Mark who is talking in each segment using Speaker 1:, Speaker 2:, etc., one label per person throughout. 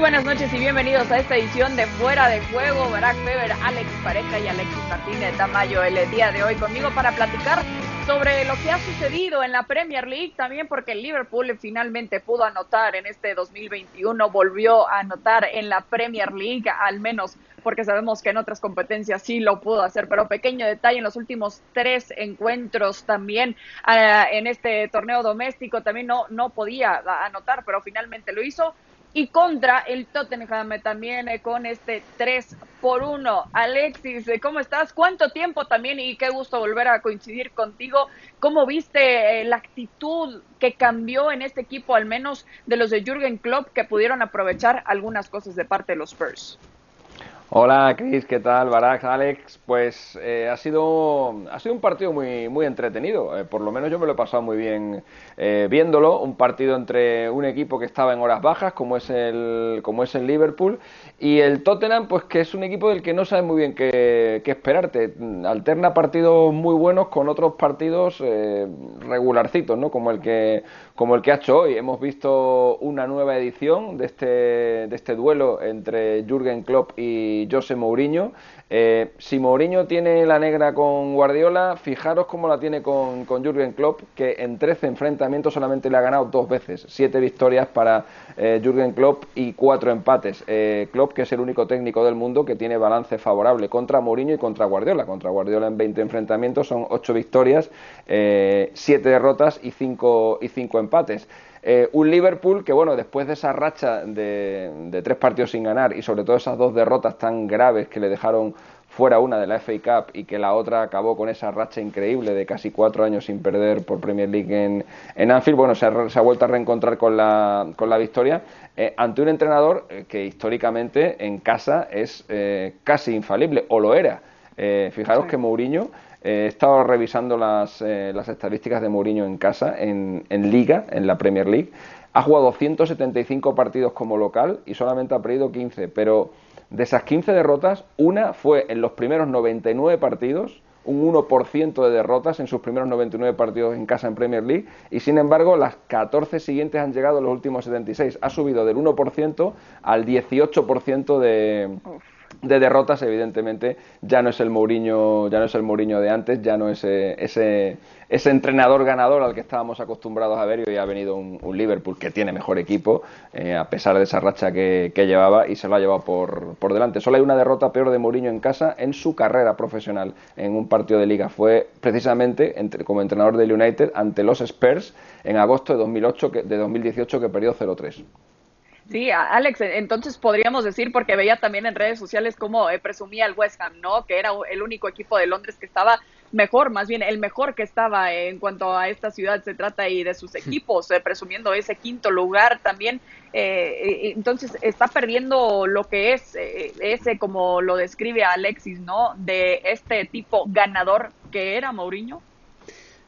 Speaker 1: Muy buenas noches y bienvenidos a esta edición de Fuera de Juego. Barack Feber, Alex Pareja y Alexis Martínez Tamayo el día de hoy conmigo para platicar sobre lo que ha sucedido en la Premier League, también porque el Liverpool finalmente pudo anotar en este 2021, volvió a anotar en la Premier League, al menos porque sabemos que en otras competencias sí lo pudo hacer, pero pequeño detalle, en los últimos tres encuentros también uh, en este torneo doméstico también no, no podía anotar, pero finalmente lo hizo y contra el Tottenham también eh, con este 3 por 1. Alexis, eh, ¿cómo estás? ¿Cuánto tiempo también? Y qué gusto volver a coincidir contigo. ¿Cómo viste eh, la actitud que cambió en este equipo, al menos de los de Jürgen Klopp, que pudieron aprovechar algunas cosas de parte de los Spurs?
Speaker 2: Hola Chris, ¿qué tal? Barack, Alex. Pues eh, ha, sido, ha sido un partido muy, muy entretenido. Eh, por lo menos yo me lo he pasado muy bien eh, viéndolo. Un partido entre un equipo que estaba en horas bajas, como es, el, como es el Liverpool, y el Tottenham, pues que es un equipo del que no sabe muy bien qué, qué esperarte. Alterna partidos muy buenos con otros partidos regularcitos, ¿no? Como el, que, como el que ha hecho hoy. Hemos visto una nueva edición de este, este duelo entre Jürgen Klopp y José Mourinho. Eh, si Mourinho tiene la negra con Guardiola, fijaros cómo la tiene con, con Jürgen Klopp, que en 13 enfrentamientos solamente le ha ganado dos veces. Siete victorias para eh, Jürgen Klopp y cuatro empates. Eh, Klopp, que es el único técnico del mundo que tiene balance favorable contra Mourinho y contra Guardiola. Contra Guardiola en 20 enfrentamientos son ocho victorias, siete derrotas y cinco, y cinco empates. Eh, un Liverpool que, bueno, después de esa racha de, tres partidos sin ganar y sobre todo esas dos derrotas tan graves que le dejaron fuera una de la FA Cup y que la otra acabó con esa racha increíble de casi cuatro años sin perder por Premier League en, en Anfield, bueno, se ha, vuelto a reencontrar con la, con la victoria. Eh, ante un entrenador eh, que históricamente en casa es casi infalible, o lo era. fijaros que Mourinho he estado revisando las, eh, las estadísticas de Mourinho en casa, en, en, Liga, en la Premier League. Ha jugado 175 partidos como local y solamente ha perdido 15, pero de esas 15 derrotas, una fue en los primeros 99 partidos, un 1% de derrotas en sus primeros 99 partidos en casa en Premier League y sin embargo las 14 siguientes han llegado en los últimos 76. Ha subido del 1% al 18% de, de derrotas, evidentemente, ya no es el Mourinho, ya no es el Mourinho de antes, ya no es eh, ese, ese, entrenador ganador al que estábamos acostumbrados a ver y hoy ha venido un, Liverpool que tiene mejor equipo, eh, a pesar de esa racha que, llevaba y se lo ha llevado por, por, delante. Solo hay una derrota peor de Mourinho en casa en su carrera profesional en un partido de liga. Fue precisamente entre, como entrenador del United ante los Spurs en agosto de, 2008, de 2018 que perdió 0-3.
Speaker 1: Sí, Alex, entonces podríamos decir, porque veía también en redes sociales cómo eh, presumía el West Ham, ¿no? Que era el único equipo de Londres que estaba mejor, más bien el mejor que estaba en cuanto a esta ciudad se trata y de sus equipos, eh, presumiendo ese quinto lugar también. Eh, entonces está perdiendo lo que es ese, como lo describe Alexis, ¿no? De este tipo ganador que era Mourinho.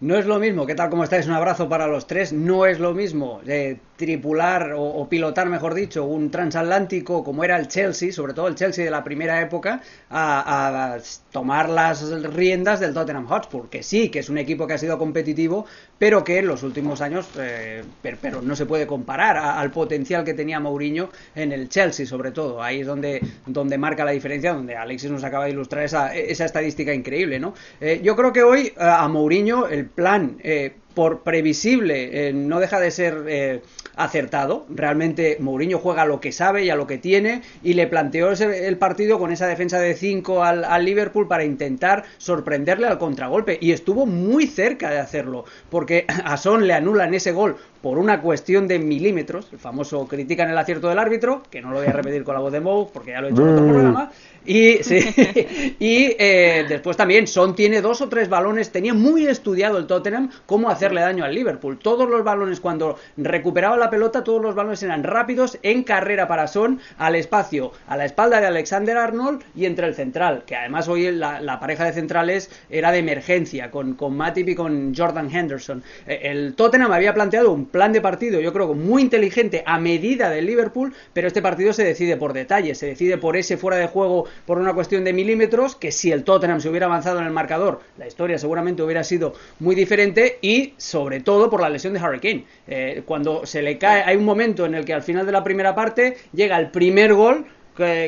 Speaker 3: No es lo mismo, ¿qué tal? ¿Cómo estáis? Un abrazo para los tres. No es lo mismo eh, tripular o, pilotar, mejor dicho, un transatlántico como era el Chelsea, sobre todo el Chelsea de la primera época, a, tomar las riendas del Tottenham Hotspur, que sí, que es un equipo que ha sido competitivo, pero que en los últimos años, eh, pero, no se puede comparar al potencial que tenía Mourinho en el Chelsea, sobre todo. Ahí es donde, donde marca la diferencia, donde Alexis nos acaba de ilustrar esa, esa estadística increíble, ¿no? Eh, yo creo que hoy a Mourinho el plan, eh, por previsible, eh, no deja de ser eh, acertado. Realmente Mourinho juega lo que sabe y a lo que tiene y le planteó el partido con esa defensa de 5 al, al, Liverpool para intentar sorprenderle al contragolpe y estuvo muy cerca de hacerlo porque a Son le anulan ese gol por una cuestión de milímetros, el famoso critican el acierto del árbitro, que no lo voy a repetir con la voz de Moe porque ya lo he hecho en otro programa, y, sí, y eh, después también Son tiene dos o tres balones, tenía muy estudiado el Tottenham cómo hacerle daño al Liverpool. Todos los balones cuando recuperaba la pelota, todos los balones eran rápidos, en carrera para Son, al espacio, a la espalda de Alexander Arnold y entre el central, que además hoy la, pareja de centrales era de emergencia, con, con Matip y con Jordan Henderson. Eh, el Tottenham había planteado un plan de partido, yo creo que muy inteligente, a medida del Liverpool, pero este partido se decide por detalles, se decide por ese fuera de juego por una cuestión de milímetros, que si el Tottenham se hubiera avanzado en el marcador, la historia seguramente hubiera sido muy diferente, y sobre todo por la lesión de Harry Kane. Eh, cuando se le cae, hay un momento en el que al final de la primera parte llega el primer gol,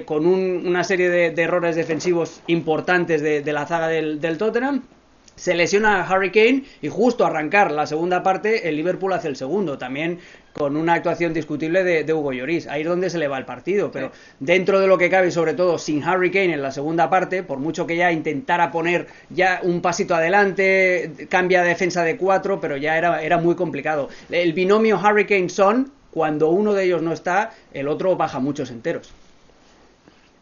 Speaker 3: con una serie de, errores defensivos importantes de, la zaga del, Tottenham. Se lesiona a Harry Kane y justo arrancar la segunda parte el Liverpool hace el segundo, también con una actuación discutible de, Hugo Lloris. Ahí es donde se le va el partido, pero dentro de lo que cabe, sobre todo sin Harry Kane en la segunda parte, por mucho que ya intentara poner ya un pasito adelante, cambia defensa de cuatro, pero ya era, era muy complicado. El binomio Harry Kane-Son, cuando uno de ellos no está, el otro baja muchos enteros.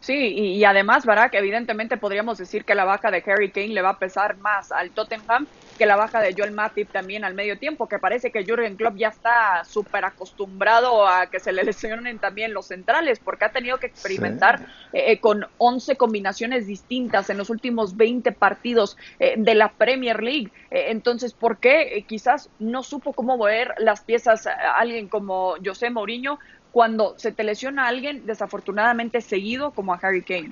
Speaker 1: Sí, y, además, Barack, evidentemente podríamos decir que la baja de Harry Kane le va a pesar más al Tottenham que la baja de Joel Matip también al medio tiempo, que parece que Jurgen Klopp ya está súper acostumbrado a que se le lesionen también los centrales, porque ha tenido que experimentar eh, eh, con 11 combinaciones distintas en los últimos 20 partidos eh, de la Premier League. entonces, ¿por qué quizás no supo cómo mover las piezas a alguien como José Mourinho? Cuando se te lesiona a alguien desafortunadamente seguido como a Harry Kane.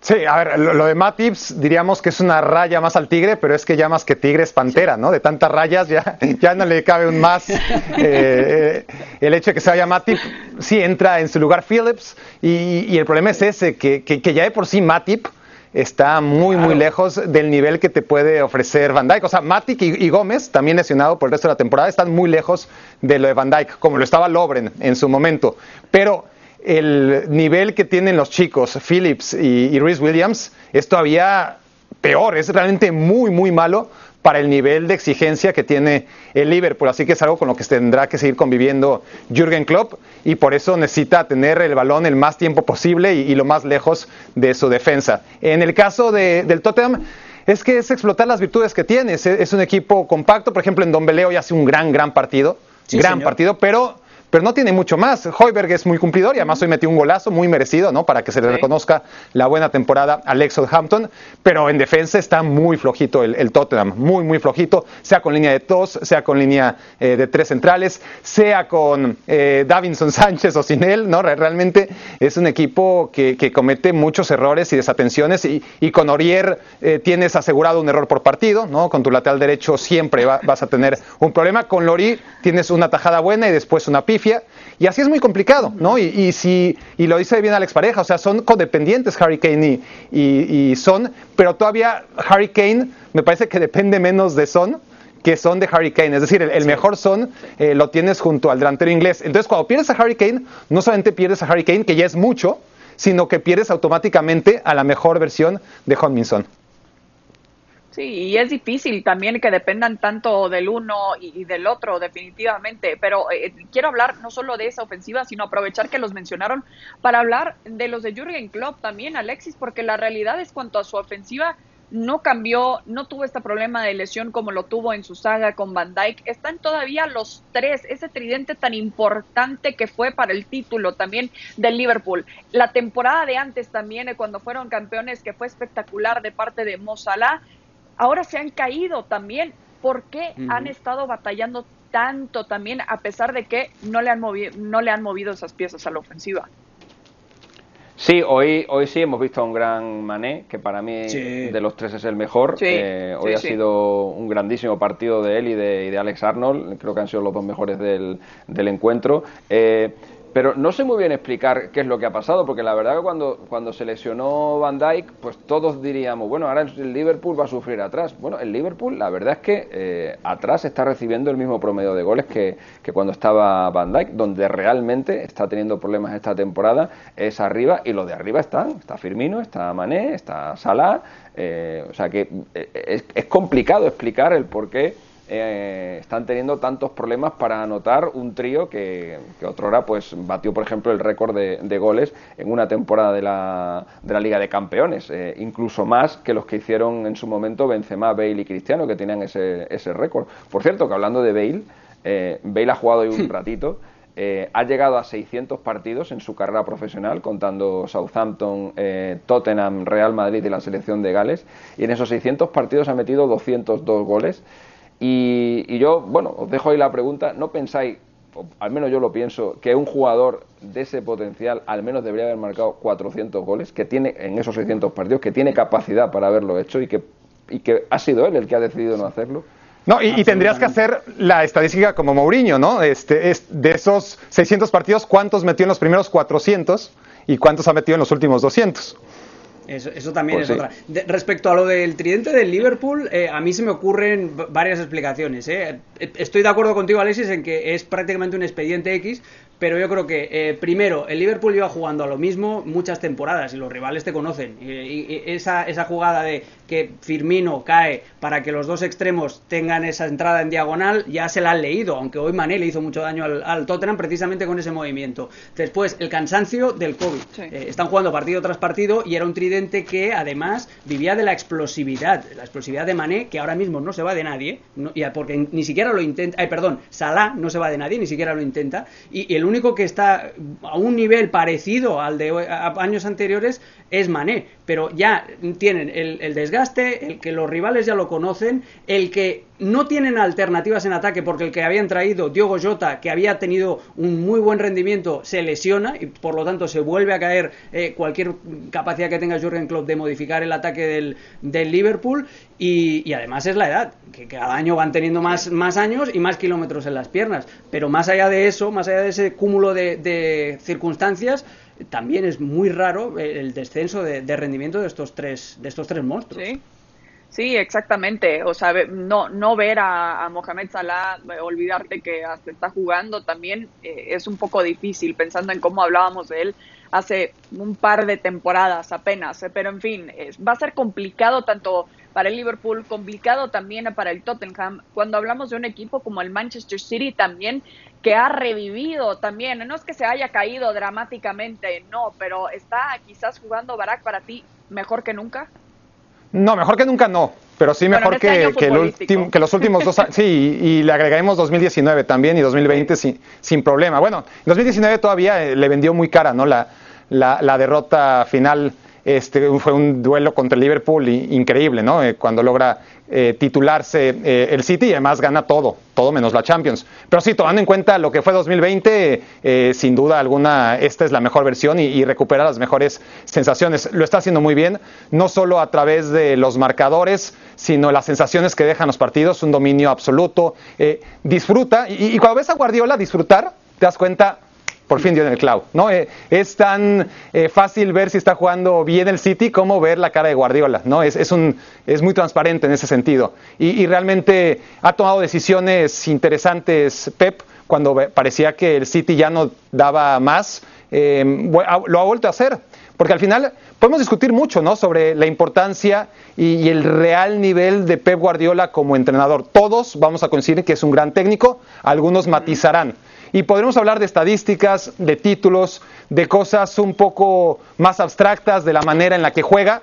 Speaker 4: Sí, a ver, lo, de Matips diríamos que es una raya más al tigre, pero es que ya más que tigre es pantera, ¿no? De tantas rayas ya, ya no le cabe un más. Eh, eh, el hecho de que se vaya Matip, sí entra en su lugar Phillips, y, el problema es ese, que, que ya de por sí Matip está muy, muy lejos del nivel que te puede ofrecer Van Dyke. O sea, Matic y, Gómez, también lesionado por el resto de la temporada, están muy lejos de lo de Van Dyke, como lo estaba Lobren en su momento. Pero el nivel que tienen los chicos, Phillips y, y Rhys Williams, es todavía peor, es realmente muy, muy malo para el nivel de exigencia que tiene el Liverpool. Así que es algo con lo que tendrá que seguir conviviendo Jürgen Klopp y por eso necesita tener el balón el más tiempo posible y, lo más lejos de su defensa. En el caso del Tottenham, es que es explotar las virtudes que tiene. Es, un equipo compacto, por ejemplo, en Don Beleo ya hace un gran, gran partido. gran partido, pero pero no tiene mucho más. Hoiberg es muy cumplidor y además hoy metió un golazo muy merecido, ¿no? Para que se le reconozca la buena temporada al ex Southampton, pero en defensa está muy flojito el, Tottenham, muy, muy flojito, sea con línea de dos, sea con línea eh, de tres centrales, sea con eh, Davinson Sánchez o sin él, ¿no? Realmente es un equipo que, comete muchos errores y desatenciones y, con Orier eh, tienes asegurado un error por partido, ¿no? Con tu lateral derecho siempre vas a tener un problema. Con Lori tienes una tajada buena y después una pif y así es muy complicado, ¿no? Y, si, y lo dice bien Alex Pareja, o sea, son codependientes Harry Kane y, Son, pero todavía Harry Kane me parece que depende menos de Son que son de Harry Kane. Es decir, el, mejor son eh, lo tienes junto al delantero inglés. Entonces, cuando pierdes a Harry Kane, no solamente pierdes a Harry Kane, que ya es mucho, sino que pierdes automáticamente a la mejor versión de Son.
Speaker 1: Sí, y es difícil también que dependan tanto del uno y, del otro, definitivamente. Pero eh, quiero hablar no solo de esa ofensiva, sino aprovechar que los mencionaron para hablar de los de Jurgen Klopp también, Alexis, porque la realidad es cuanto a su ofensiva no cambió, no tuvo este problema de lesión como lo tuvo en su saga con Van Dyke. Están todavía los tres, ese tridente tan importante que fue para el título también del Liverpool. La temporada de antes también, eh, cuando fueron campeones, que fue espectacular de parte de Mo Salah ahora se han caído también. ¿Por qué han estado batallando tanto también a pesar de que no le han movido, no le han movido esas piezas a la ofensiva?
Speaker 2: Sí, hoy, hoy sí hemos visto a un gran Mané, que para mí de los tres es el mejor. Eh, hoy ha sido un grandísimo partido de él y de, de, Alex Arnold. Creo que han sido los dos mejores del, del encuentro. Eh, pero no sé muy bien explicar qué es lo que ha pasado, porque la verdad que cuando, cuando se lesionó Van Dyke, pues todos diríamos, bueno, ahora el Liverpool va a sufrir atrás. Bueno, el Liverpool, la verdad es que eh, atrás está recibiendo el mismo promedio de goles que, que, cuando estaba Van Dyke, donde realmente está teniendo problemas esta temporada es arriba, y lo de arriba están, está Firmino, está Mané, está Salah, eh, o sea que eh, es, es complicado explicar el por qué eh, están teniendo tantos problemas para anotar un trío que, que otrora pues batió por ejemplo el récord de, goles en una temporada de la, de la Liga de Campeones, eh, incluso más que los que hicieron en su momento Benzema, Bale y Cristiano que tenían ese, ese récord. Por cierto, que hablando de Bale, eh, Bale ha jugado hoy un ratito. ha llegado a 600 partidos en su carrera profesional, contando Southampton, Tottenham, Real Madrid y la selección de Gales. Y en esos 600 partidos ha metido 202 goles Y, y yo, bueno, os dejo ahí la pregunta, ¿no pensáis al menos yo lo pienso, que un jugador de ese potencial al menos debería haber marcado 400 goles, que tiene en esos 600 partidos, que tiene capacidad para haberlo hecho y que, y que ha sido él el que ha decidido no hacerlo.
Speaker 4: No, y, tendrías que hacer la estadística como Mourinho, ¿no? Este, es, de esos 600 partidos, ¿cuántos metió en los primeros 400 y cuántos ha metido en los últimos 200?
Speaker 3: Eso, también pues es otra. respecto a lo del tridente del Liverpool, eh, a mí se me ocurren varias explicaciones. Eh. Estoy de acuerdo contigo, Alexis, en que es prácticamente un expediente X, pero yo creo que, eh, primero, el Liverpool iba jugando a lo mismo muchas temporadas y los rivales te conocen. Y, esa, esa jugada de que Firmino cae para que los dos extremos tengan esa entrada en diagonal, ya se la han leído, aunque hoy Mané le hizo mucho daño al, Tottenham precisamente con ese movimiento. Después, el cansancio del COVID. Eh, están jugando partido tras partido y era un tridente que además vivía de la explosividad, la explosividad de Mané, que ahora mismo no se va de nadie, porque ni siquiera lo intenta, ay, perdón, Salah no se va de nadie, ni siquiera lo intenta, y, y el único que está a un nivel parecido al de años anteriores es Mané, pero ya tienen el, desgaste, el que los rivales ya lo conocen, el que no tienen alternativas en ataque porque el que habían traído, Diogo Jota, que había tenido un muy buen rendimiento, se lesiona y por lo tanto se vuelve a caer eh, cualquier capacidad que tenga Jurgen Klopp de modificar el ataque del, del Liverpool. Y, además es la edad, que cada año van teniendo más, más años y más kilómetros en las piernas, pero más allá de eso, más allá de ese cúmulo de circunstancias, también es muy raro el descenso de, rendimiento de estos tres, de estos tres monstruos.
Speaker 1: Sí. Sí, exactamente. O sea, no, no ver a, Mohamed Salah, eh, olvidarte que hasta está jugando también eh, es un poco difícil, pensando en cómo hablábamos de él hace un par de temporadas apenas. Eh, pero en fin, va a ser complicado tanto para el Liverpool, complicado también para el Tottenham. Cuando hablamos de un equipo como el Manchester City también, que ha revivido también, no es que se haya caído dramáticamente, no, pero está quizás jugando Barak para ti mejor que nunca.
Speaker 4: No, mejor que nunca no, pero sí mejor este que, el que, los últimos dos años. Sí, y, le agregaremos 2019 también y 2020 sin, sin problema. Bueno, en 2019 todavía eh, le vendió muy cara, ¿no? La, la, la derrota final este, fue un duelo contra Liverpool increíble, ¿no? Eh, cuando logra eh, titularse eh, el City y además gana todo, todo menos la Champions. Pero sí, tomando en cuenta lo que fue 2020, sin duda alguna esta es la mejor versión y, recupera las mejores sensaciones. Lo está haciendo muy bien, no solo a través de los marcadores, sino las sensaciones que dejan los partidos, un dominio absoluto. disfruta, y, y cuando ves a Guardiola disfrutar, te das cuenta por fin dio en el clavo. ¿no? Eh, es tan eh, fácil ver si está jugando bien el City como ver la cara de Guardiola. ¿no? Es, es, un, es muy transparente en ese sentido. Y, realmente ha tomado decisiones interesantes Pep cuando parecía que el City ya no daba más. Eh, lo ha vuelto a hacer. Porque al final podemos discutir mucho ¿no? sobre la importancia y, y, el real nivel de Pep Guardiola como entrenador. Todos vamos a coincidir que es un gran técnico, algunos matizarán. Y podremos hablar de estadísticas, de títulos, de cosas un poco más abstractas, de la manera en la que juega.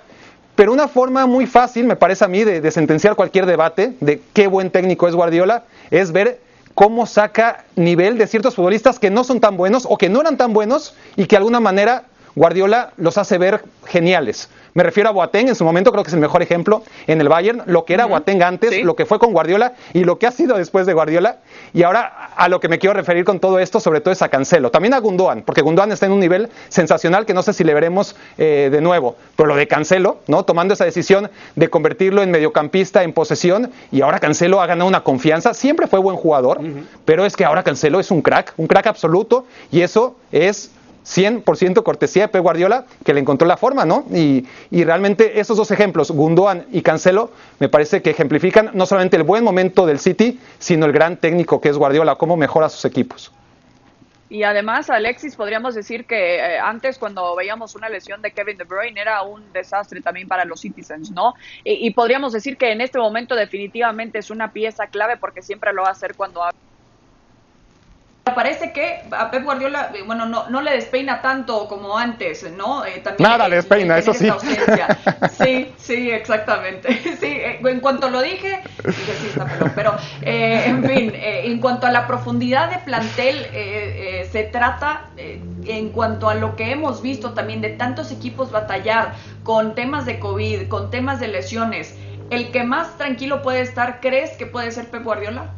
Speaker 4: Pero una forma muy fácil, me parece a mí, de, sentenciar cualquier debate de qué buen técnico es Guardiola, es ver cómo saca nivel de ciertos futbolistas que no son tan buenos o que no eran tan buenos y que de alguna manera Guardiola los hace ver geniales. Me refiero a Boateng, en su momento creo que es el mejor ejemplo en el Bayern, lo que era Boateng antes, lo que fue con Guardiola y lo que ha sido después de Guardiola. Y ahora a lo que me quiero referir con todo esto, sobre todo es a Cancelo. También a Gundogan, porque Gundogan está en un nivel sensacional que no sé si le veremos eh, de nuevo. Pero lo de Cancelo, ¿no? Tomando esa decisión de convertirlo en mediocampista en posesión y ahora Cancelo ha ganado una confianza. Siempre fue buen jugador, pero es que ahora Cancelo es un crack, un crack absoluto y eso es 100% cortesía de Pep Guardiola, que le encontró la forma, ¿no? Y, realmente esos dos ejemplos, Gundogan y Cancelo, me parece que ejemplifican no solamente el buen momento del City, sino el gran técnico que es Guardiola, cómo mejora sus equipos.
Speaker 1: Y además, Alexis, podríamos decir que eh, antes cuando veíamos una lesión de Kevin De Bruyne era un desastre también para los Citizens, ¿no? Y, y podríamos decir que en este momento definitivamente es una pieza clave porque siempre lo va a hacer cuando parece que a Pep Guardiola, eh, bueno, no, no le despeina tanto como antes, ¿no?
Speaker 4: Eh, Nada le despeina, eso sí.
Speaker 1: Sí, sí, exactamente. Sí, eh, en cuanto lo dije, dije, sí, está pero en fin, en cuanto a la profundidad de plantel, se trata, en cuanto a lo que hemos visto también de tantos equipos batallar con temas de COVID, con temas de lesiones, el que más tranquilo puede estar, ¿crees que puede ser Pep Guardiola?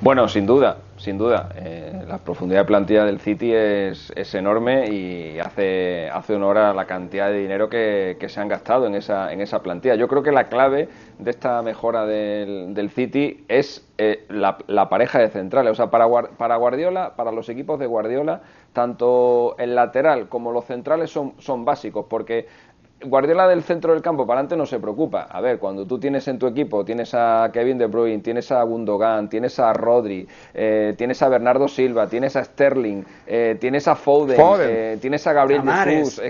Speaker 2: Bueno, sin duda, sin duda. Eh, la profundidad de plantilla del City es, es, enorme y hace, hace honor a la cantidad de dinero que, se han gastado en esa, en esa plantilla. Yo creo que la clave de esta mejora del, del City es eh, la, pareja de centrales. O sea, para, para Guardiola, para los equipos de Guardiola, tanto el lateral como los centrales son, son básicos porque Guardiola del centro del campo para adelante no se preocupa. A ver, cuando tú tienes en tu equipo, tienes a Kevin De Bruyne, tienes a Gundogan, tienes a Rodri, eh, tienes a Bernardo Silva, tienes a Sterling, eh, tienes a Foden, eh, tienes a Gabriel Jesús.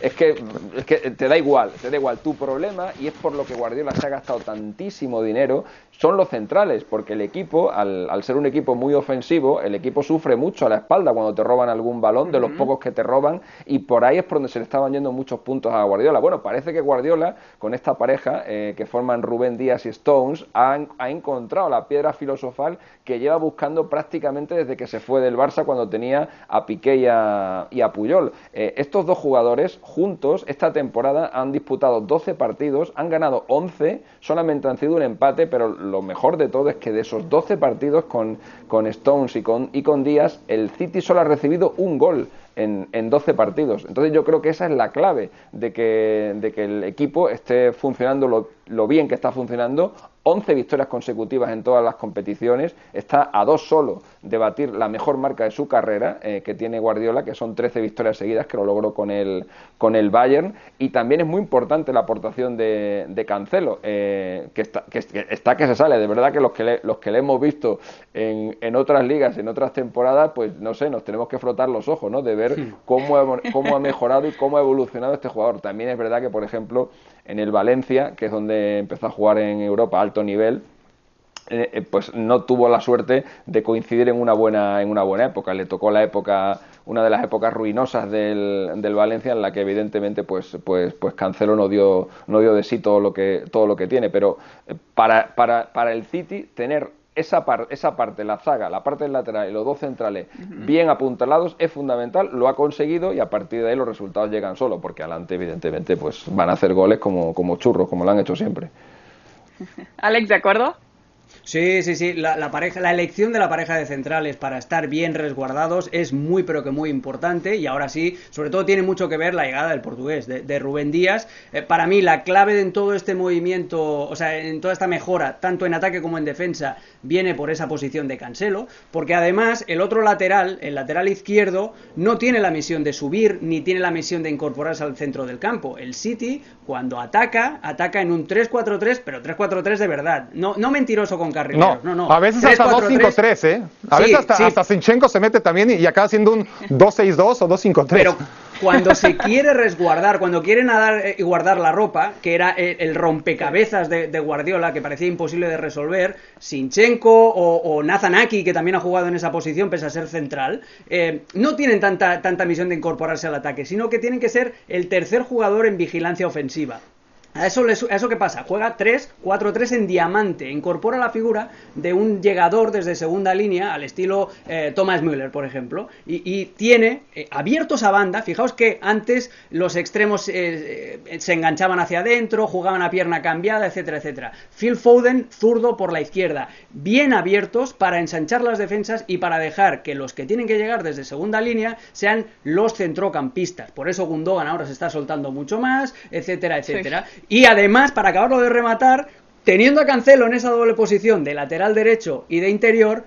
Speaker 2: Es, que, es que te da igual, te da igual. Tu problema, y es por lo que Guardiola se ha gastado tantísimo dinero, son los centrales, porque el equipo, al, al, ser un equipo muy ofensivo, el equipo sufre mucho a la espalda cuando te roban algún balón, de los pocos que te roban, y por ahí es por donde se le estaban yendo muchos puntos a Guardiola. Bueno, parece que Guardiola, con esta pareja eh, que forman Rubén Díaz y Stones, ha, encontrado la piedra filosofal que lleva buscando prácticamente desde que se fue del Barça cuando tenía a Piqué y a, y a Puyol. Eh, estos dos jugadores juntos esta temporada han disputado 12 partidos, han ganado 11, solamente han sido un empate, pero lo mejor de todo es que de esos 12 partidos con, con Stones y con, y con Díaz, el City solo ha recibido un gol en, en 12 partidos. Entonces yo creo que esa es la clave de que, de que el equipo esté funcionando lo, lo bien que está funcionando 11 victorias consecutivas en todas las competiciones, está a dos solo de batir la mejor marca de su carrera eh, que tiene Guardiola, que son 13 victorias seguidas que lo logró con el, con el Bayern, y también es muy importante la aportación de, de Cancelo, eh, que, está, que, está que se sale, de verdad que los que le, los que le hemos visto en, en otras ligas, en otras temporadas, pues no sé, nos tenemos que frotar los ojos, ¿no? De ver cómo ha, cómo ha mejorado y cómo ha evolucionado este jugador. También es verdad que, por ejemplo, en el Valencia, que es donde empezó a jugar en Europa a alto nivel, eh, eh, pues no tuvo la suerte de coincidir en una buena en una buena época. Le tocó la época una de las épocas ruinosas del, del Valencia en la que evidentemente pues pues pues Cancelo no dio no dio de sí todo lo que todo lo que tiene. Pero eh, para para para el City tener esa, esa parte, la zaga, la parte del lateral y los dos centrales bien apuntalados es fundamental, lo ha conseguido y a partir de ahí los resultados llegan solo, porque adelante evidentemente pues van a hacer goles como, como churros, como lo han hecho siempre.
Speaker 1: Alex, ¿de acuerdo?
Speaker 3: Sí, sí, sí. La, pareja, la elección de la pareja de centrales para estar bien resguardados es muy, pero que muy importante. Y ahora sí, sobre todo tiene mucho que ver la llegada del portugués, de, Rubén Díaz. Eh, para mí, la clave en todo este movimiento, o sea, en toda esta mejora, tanto en ataque como en defensa, viene por esa posición de Cancelo. Porque además, el otro lateral, el lateral izquierdo, no tiene la misión de subir ni tiene la misión de incorporarse al centro del campo. El City, cuando ataca, ataca en un 3-4-3, pero 3-4-3 de verdad. No, no mentiroso con
Speaker 4: no, no, no. A veces hasta 2-5-3, ¿eh? A veces hasta, hasta Sinchenko se mete también y, acaba siendo un 2-6-2 o 2-5-3.
Speaker 3: Pero cuando se quiere resguardar, cuando quiere nadar y guardar la ropa, que era el, rompecabezas de, Guardiola, que parecía imposible de resolver, Sinchenko o, o Nazanaki, que también ha jugado en esa posición, pese a ser central, eh, no tienen tanta, tanta misión de incorporarse al ataque, sino que tienen que ser el tercer jugador en vigilancia ofensiva. A eso, qué pasa? Juega 3-4-3 en diamante. Incorpora la figura de un llegador desde segunda línea, al estilo eh, Thomas Müller, por ejemplo. Y, tiene eh, abiertos a banda. Fijaos que antes los extremos eh, se enganchaban hacia adentro, jugaban a pierna cambiada, etcétera, etcétera. Phil Foden, zurdo por la izquierda. Bien abiertos para ensanchar las defensas y para dejar que los que tienen que llegar desde segunda línea sean los centrocampistas. Por eso Gundogan ahora se está soltando mucho más, etcétera, etcétera. Y además, para acabarlo de rematar, teniendo a Cancelo en esa doble posición de lateral derecho y de interior,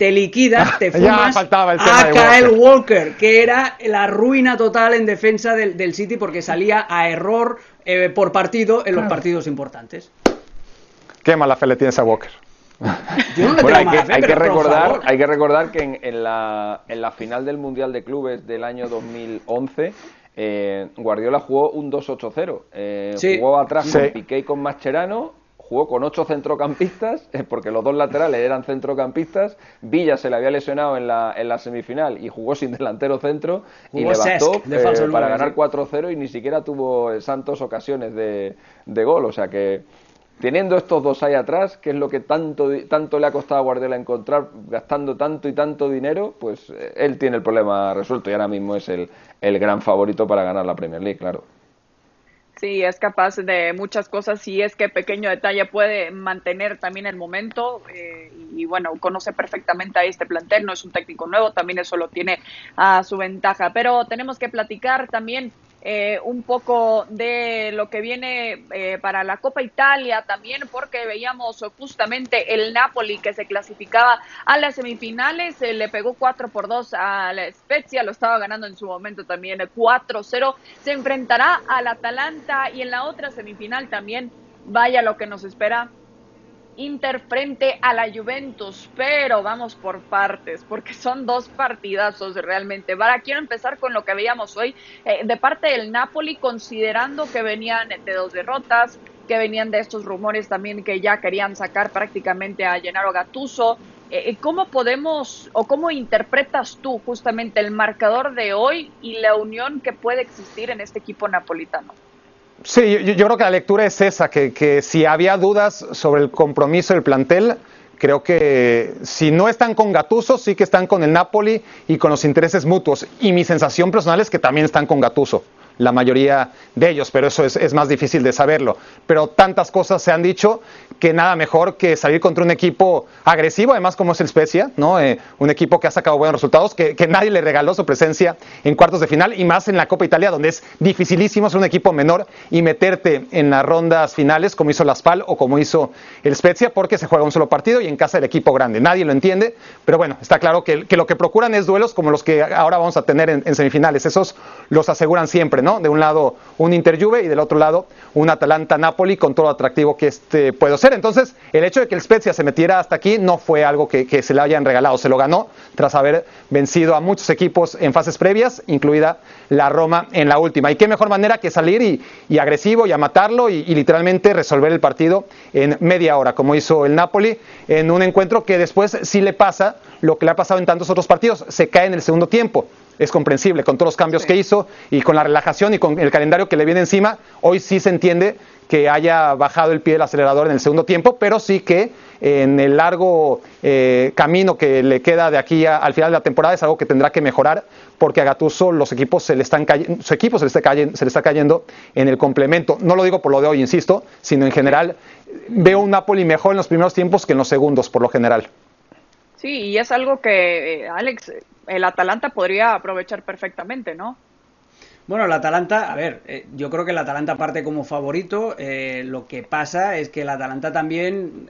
Speaker 3: te liquidas, te fumas a Kyle Walker. que era la ruina total en defensa del, City porque salía a error eh, por partido en los partidos importantes.
Speaker 4: Qué mala fe le tienes a Walker.
Speaker 2: Yo no le hay, que, hay, que recordar, hay que recordar que en, la, en la final del Mundial de Clubes del año 2011 eh, Guardiola jugó un 2-8-0. Eh, jugó atrás con Piqué y con Mascherano, jugó con ocho centrocampistas, eh, porque los dos laterales eran centrocampistas. Villa se le había lesionado en la, en la semifinal y jugó sin delantero centro y levantó para ganar 4-0 y ni siquiera tuvo Santos ocasiones de, de gol. O sea que teniendo estos dos ahí atrás, que es lo que tanto, tanto le ha costado a Guardiola encontrar, gastando tanto y tanto dinero, pues eh, él tiene el problema resuelto y ahora mismo es el, el gran favorito para ganar la Premier League, claro.
Speaker 1: Sí, es capaz de muchas cosas y es que pequeño detalle puede mantener también el momento eh, y, bueno, conoce perfectamente a este plantel, no es un técnico nuevo, también eso lo tiene a su ventaja, pero tenemos que platicar también eh, un poco de lo que viene eh, para la Copa Italia también, porque veíamos justamente el Napoli que se clasificaba a las semifinales, le pegó 4 por 2 a la Spezia, lo estaba ganando en su momento también 4-0, se enfrentará al Atalanta y en la otra semifinal también, vaya lo que nos espera Inter frente a la Juventus, pero vamos por partes, porque son dos partidazos realmente. Para quiero empezar con lo que veíamos hoy eh, de parte del Napoli, considerando que venían de dos derrotas, que venían de estos rumores también que ya querían sacar prácticamente a Gennaro Gattuso. Eh, eh, ¿Cómo podemos o cómo interpretas tú justamente el marcador de hoy y la unión que puede existir en este equipo napolitano?
Speaker 4: Sí, yo, creo que la lectura es esa, que, si había dudas sobre el compromiso del plantel, creo que si no están con Gatuso, sí que están con el Napoli y con los intereses mutuos. Y mi sensación personal es que también están con Gatuso la mayoría de ellos, pero eso es, más difícil de saberlo. Pero tantas cosas se han dicho que nada mejor que salir contra un equipo agresivo, además como es el Spezia, ¿no? Eh, un equipo que ha sacado buenos resultados, que, nadie le regaló su presencia en cuartos de final y más en la Copa Italia, donde es dificilísimo ser un equipo menor y meterte en las rondas finales como hizo la Spal o como hizo el Spezia, porque se juega un solo partido y en casa del equipo grande. Nadie lo entiende, pero bueno, está claro que, lo que procuran es duelos como los que ahora vamos a tener en, en semifinales. Esos los aseguran siempre, ¿no? De un lado un Inter-Juve y del otro lado un Atalanta-Napoli con todo lo atractivo que este puede ser. Entonces, el hecho de que el Spezia se metiera hasta aquí no fue algo que, se le hayan regalado, se lo ganó tras haber vencido a muchos equipos en fases previas, incluida la Roma en la última. Y qué mejor manera que salir y, agresivo y a matarlo y, y, literalmente resolver el partido en media hora, como hizo el Napoli, en un encuentro que después sí le pasa lo que le ha pasado en tantos otros partidos, se cae en el segundo tiempo es comprensible con todos los cambios que hizo y con la relajación y con el calendario que le viene encima. Hoy sí se entiende que haya bajado el pie del acelerador en el segundo tiempo, pero sí que en el largo eh, camino que le queda de aquí al final de la temporada es algo que tendrá que mejorar porque a Gattuso los equipos se le están su equipo se le, está cayendo, se le está cayendo en el complemento. No lo digo por lo de hoy, insisto, sino en general veo un Napoli mejor en los primeros tiempos que en los segundos por lo general.
Speaker 1: Sí, y es algo que, eh, Alex, el Atalanta podría aprovechar perfectamente, ¿no?
Speaker 3: Bueno, el Atalanta, a ver, eh, yo creo que el Atalanta parte como favorito. Eh, lo que pasa es que el Atalanta también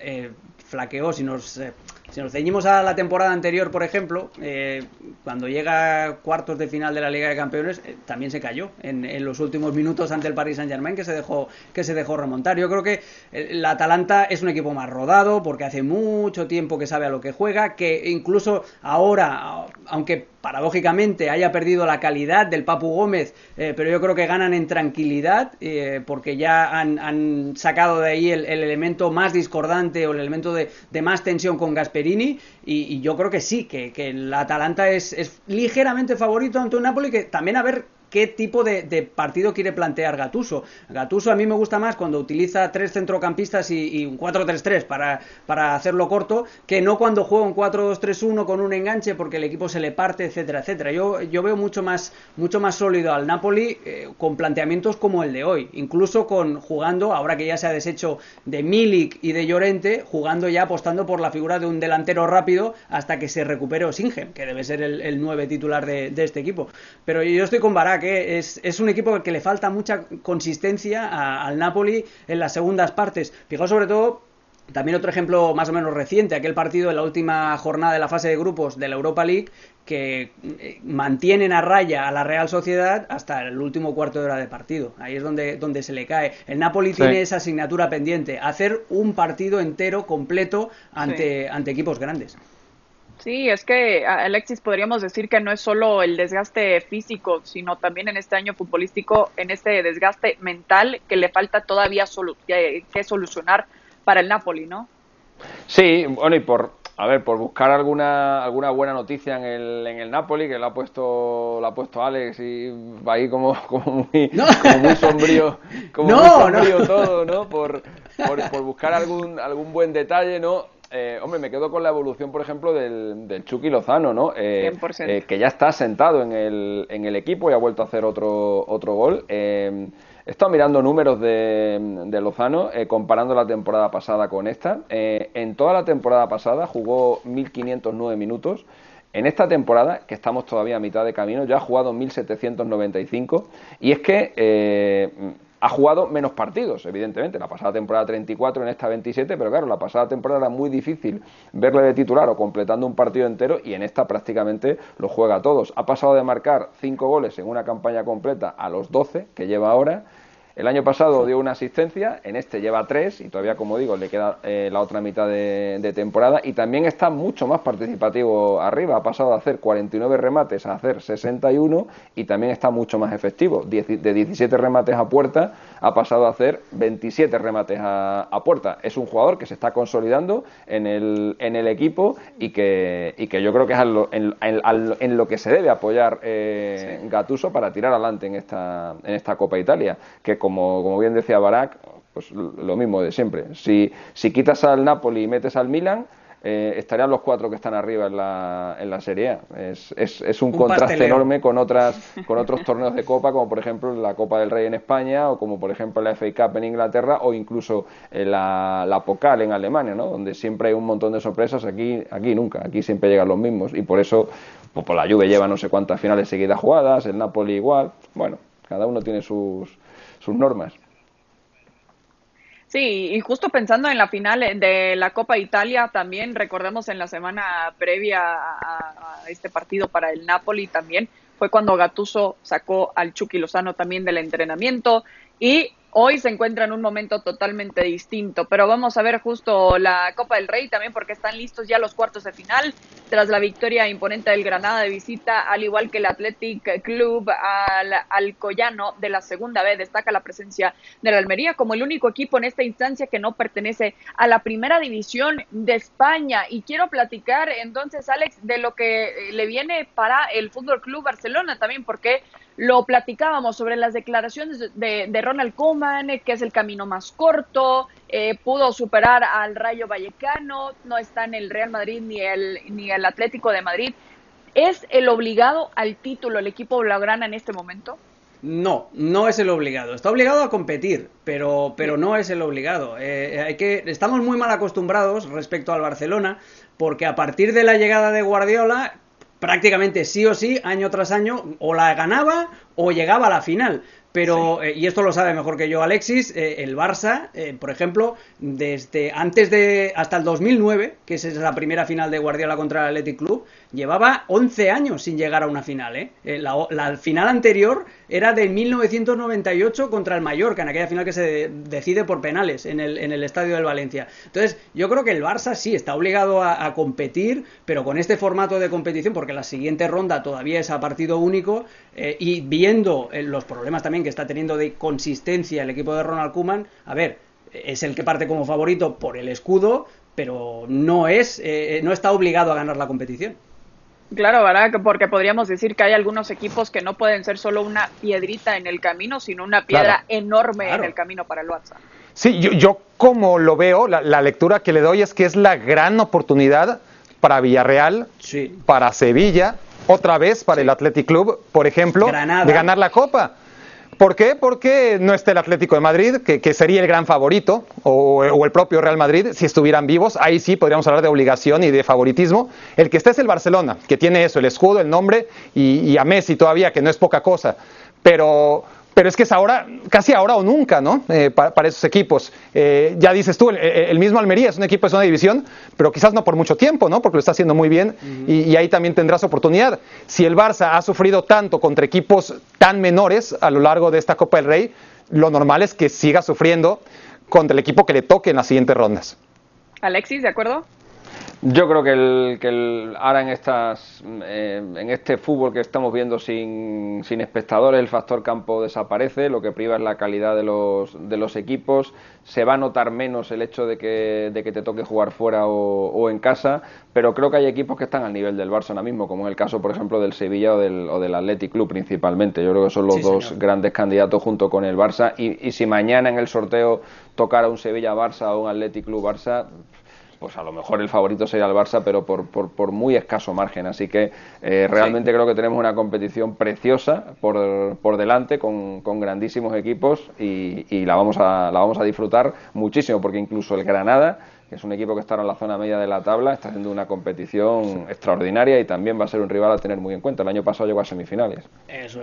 Speaker 3: flaqueó, si nos si nos ceñimos a la temporada anterior, por ejemplo, eh, cuando llega cuartos de final de la Liga de Campeones, eh, también se cayó en, los últimos minutos ante el Paris Saint Germain, que se dejó que se dejó remontar. Yo creo que el Atalanta es un equipo más rodado, porque hace mucho tiempo que sabe a lo que juega, que incluso ahora, aunque paradójicamente haya perdido la calidad del Papu Gómez, eh, pero yo creo que ganan en tranquilidad eh, porque ya han, sacado de ahí el, elemento más discordante o el elemento de, más tensión con Y, yo creo que sí, que, el Atalanta es, es ligeramente favorito ante un Napoli que también a ver qué tipo de, partido quiere plantear Gatuso. Gatuso a mí me gusta más cuando utiliza tres centrocampistas y, un 4-3-3 para, para hacerlo corto, que no cuando juega un 4-2-3-1 con un enganche porque el equipo se le parte, etcétera, etcétera. Yo, yo veo mucho más, mucho más sólido al Napoli eh, con planteamientos como el de hoy, incluso con jugando, ahora que ya se ha deshecho de Milik y de Llorente, jugando ya apostando por la figura de un delantero rápido hasta que se recupere Osingen, que debe ser el, el 9 titular de, de, este equipo. Pero yo estoy con Barak, que es, un equipo que le falta mucha consistencia al Napoli en las segundas partes. Fijaos sobre todo también otro ejemplo más o menos reciente, aquel partido en la última jornada de la fase de grupos de la Europa League que eh, mantienen a raya a la Real Sociedad hasta el último cuarto de hora de partido. Ahí es donde, donde se le cae. El Napoli tiene esa asignatura pendiente, hacer un partido entero completo ante, ante equipos grandes.
Speaker 1: Sí, es que Alexis podríamos decir que no es solo el desgaste físico, sino también en este año futbolístico, en este desgaste mental que le falta todavía que, solucionar para el Napoli, ¿no?
Speaker 2: Sí, bueno, y por, a ver, por buscar alguna alguna buena noticia en el, en el Napoli, que lo ha puesto lo ha puesto Alex y va ahí como, como, muy, como muy sombrío, como muy sombrío todo, ¿no? Por, por, por buscar algún, algún buen detalle, ¿no? Eh, hombre, me quedo con la evolución, por ejemplo, del, del Chucky Lozano, ¿no? Eh, eh, que ya está sentado en el, en el equipo y ha vuelto a hacer otro, otro gol. He estado mirando números de, Lozano, eh, comparando la temporada pasada con esta. Eh, en toda la temporada pasada jugó 1.509 minutos. En esta temporada, que estamos todavía a mitad de camino, ya ha jugado 1.795. Y es que eh, ha jugado menos partidos, evidentemente. La pasada temporada 34, en esta 27, pero claro, la pasada temporada era muy difícil verle de titular o completando un partido entero y en esta prácticamente lo juega a todos. Ha pasado de marcar 5 goles en una campaña completa a los 12 que lleva ahora el año pasado dio una asistencia, en este lleva tres y todavía, como digo, le queda eh, la otra mitad de, temporada y también está mucho más participativo arriba. Ha pasado de hacer 49 remates a hacer 61 y también está mucho más efectivo. de 17 remates a puerta ha pasado a hacer 27 remates a, puerta. Es un jugador que se está consolidando en el, en el equipo y que, y que yo creo que es en, lo que se debe apoyar eh, Gatuso para tirar adelante en esta, en esta Copa Italia. Que como, como bien decía Barak, pues lo mismo de siempre. Si, si quitas al Napoli y metes al Milan, eh, estarían los cuatro que están arriba en la, en la Serie A. Es, es, un, contraste enorme con otras con otros torneos de Copa, como por ejemplo la Copa del Rey en España, o como por ejemplo la FA Cup en Inglaterra, o incluso eh, la, la Pokal en Alemania, ¿no? donde siempre hay un montón de sorpresas. Aquí, aquí nunca, aquí siempre llegan los mismos, y por eso pues, por la Juve lleva no sé cuántas finales seguidas jugadas, el Napoli igual. Bueno, cada uno tiene sus sus normas.
Speaker 1: Sí, y justo pensando en la final de la Copa Italia, también recordemos en la semana previa a, este partido para el Napoli también, fue cuando Gatuso sacó al Chucky Lozano también del entrenamiento y hoy se encuentra en un momento totalmente distinto. Pero vamos a ver justo la Copa del Rey también porque están listos ya los cuartos de final tras la victoria imponente del Granada de visita, al igual que el Athletic Club al Alcoyano de la segunda vez. Destaca la presencia de la Almería como el único equipo en esta instancia que no pertenece a la primera división de España. Y quiero platicar entonces, Alex, de lo que le viene para el Fútbol Club Barcelona también, porque lo platicábamos sobre las declaraciones de, Ronald Koeman, que es el camino más corto, eh, pudo superar al Rayo Vallecano, no está en el Real Madrid ni el, ni el Atlético de Madrid. ¿Es el obligado al título el equipo blaugrana en este momento?
Speaker 3: No, no es el obligado. Está obligado a competir, pero, pero no es el obligado. Eh, hay que, estamos muy mal acostumbrados respecto al Barcelona, porque a partir de la llegada de Guardiola prácticamente sí o sí, año tras año, o la ganaba o llegaba a la final. Pero, eh, y esto lo sabe mejor que yo Alexis, eh, el Barça, eh, por ejemplo, desde antes de, hasta el 2009, que es la primera final de Guardiola contra el Athletic Club, llevaba 11 años sin llegar a una final. La, la, final anterior era de 1998 contra el Mallorca, en aquella final que se decide por penales en el, en el estadio del Valencia. Entonces, yo creo que el Barça sí está obligado a, competir, pero con este formato de competición, porque la siguiente ronda todavía es a partido único, y viendo los problemas también que está teniendo de consistencia el equipo de Ronald Kuman, a ver, es el que parte como favorito por el escudo, pero no es, eh, no está obligado a ganar la competición.
Speaker 1: Claro, ¿verdad? Porque podríamos decir que hay algunos equipos que no pueden ser solo una piedrita en el camino, sino una piedra enorme en el camino para el WhatsApp.
Speaker 4: Sí, yo, yo como lo veo, la, lectura que le doy es que es la gran oportunidad para Villarreal, para Sevilla, otra vez para el Athletic Club, por ejemplo, de ganar la Copa. ¿Por qué? Porque no está el Atlético de Madrid, que, sería el gran favorito, o, el propio Real Madrid, si estuvieran vivos. Ahí sí podríamos hablar de obligación y de favoritismo. El que está es el Barcelona, que tiene eso, el escudo, el nombre, y, a Messi todavía, que no es poca cosa. Pero pero es que es ahora, casi ahora o nunca, ¿no? Eh, para, esos equipos. Eh, ya dices tú, el, mismo Almería es un equipo de una división, pero quizás no por mucho tiempo, ¿no? Porque lo está haciendo muy bien y, ahí también tendrás oportunidad. Si el Barça ha sufrido tanto contra equipos tan menores a lo largo de esta Copa del Rey, lo normal es que siga sufriendo contra el equipo que le toque en las siguientes rondas.
Speaker 1: Alexis, ¿de acuerdo?
Speaker 2: Yo creo que, el, que el, ahora en, estas, eh, en este fútbol que estamos viendo sin, sin, espectadores, el factor campo desaparece, lo que priva es la calidad de los, de los equipos, se va a notar menos el hecho de que, de que te toque jugar fuera o, en casa, pero creo que hay equipos que están al nivel del Barça ahora mismo, como es el caso, por ejemplo, del Sevilla o del, o del Athletic Club principalmente. Yo creo que son los dos grandes candidatos junto con el Barça. Y, y si mañana en el sorteo tocara un Sevilla-Barça o un Athletic Club-Barça pues a lo mejor el favorito sería el Barça, pero por, por, muy escaso margen. Así que eh, realmente creo que tenemos una competición preciosa por, por delante con, con grandísimos equipos y, y, la, vamos a, la vamos a disfrutar muchísimo, porque incluso el Granada que es un equipo que está en la zona media de la tabla, está haciendo una competición extraordinaria y también va a ser un rival a tener muy en cuenta. El año pasado llegó a semifinales.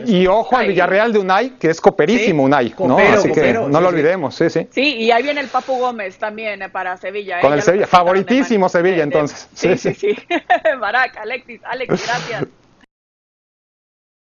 Speaker 4: Y ojo al Villarreal de Unai, que es coperísimo Unai, ¿no? Así que no lo olvidemos, sí, sí.
Speaker 1: Sí, y ahí viene el Papu Gómez también eh, para Sevilla.
Speaker 4: ¿eh? Con el Sevilla, favoritísimo Sevilla entonces.
Speaker 1: Sí, sí, sí. Barak, Alexis, Alex, gracias.